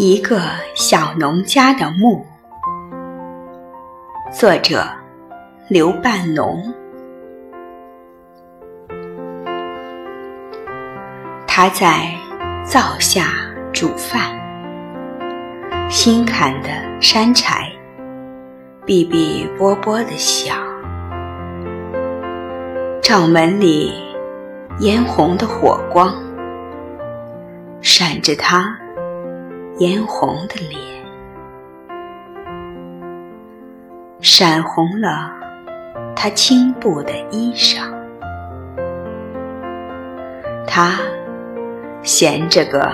一个小农家的墓，作者刘半农。他在灶下煮饭，新砍的山柴哔哔啵啵的响，灶门里嫣红的火光闪着他。嫣红的脸，闪红了他青布的衣裳。他衔着个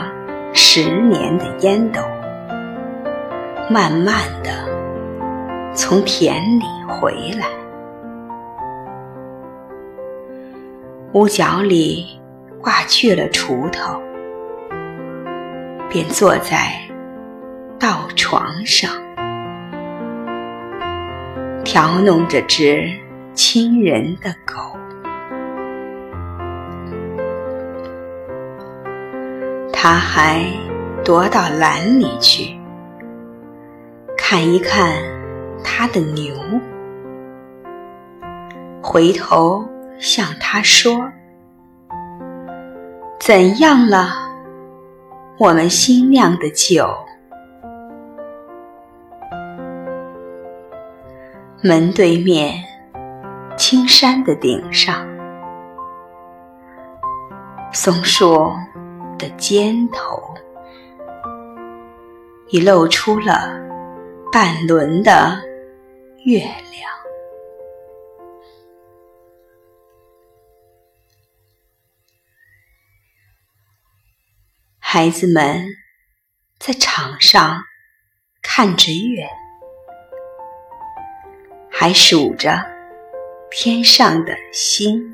十年的烟斗，慢慢的从田里回来。屋角里挂去了锄头。便坐在稻床上，调弄着只亲人的狗。他还踱到栏里去，看一看他的牛，回头向他说：“怎样了？”我们新酿的酒。门对面，青山的顶上，松树的尖头，已露出了半轮的月亮。孩子们在场上看着月，还数着天上的星，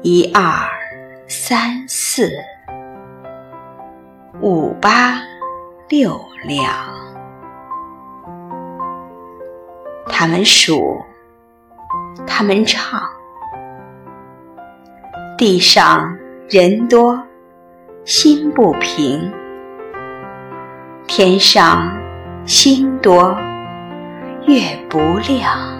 一二三四五八六两。他们数，他们唱，地上。人多心不平，天上星多月不亮。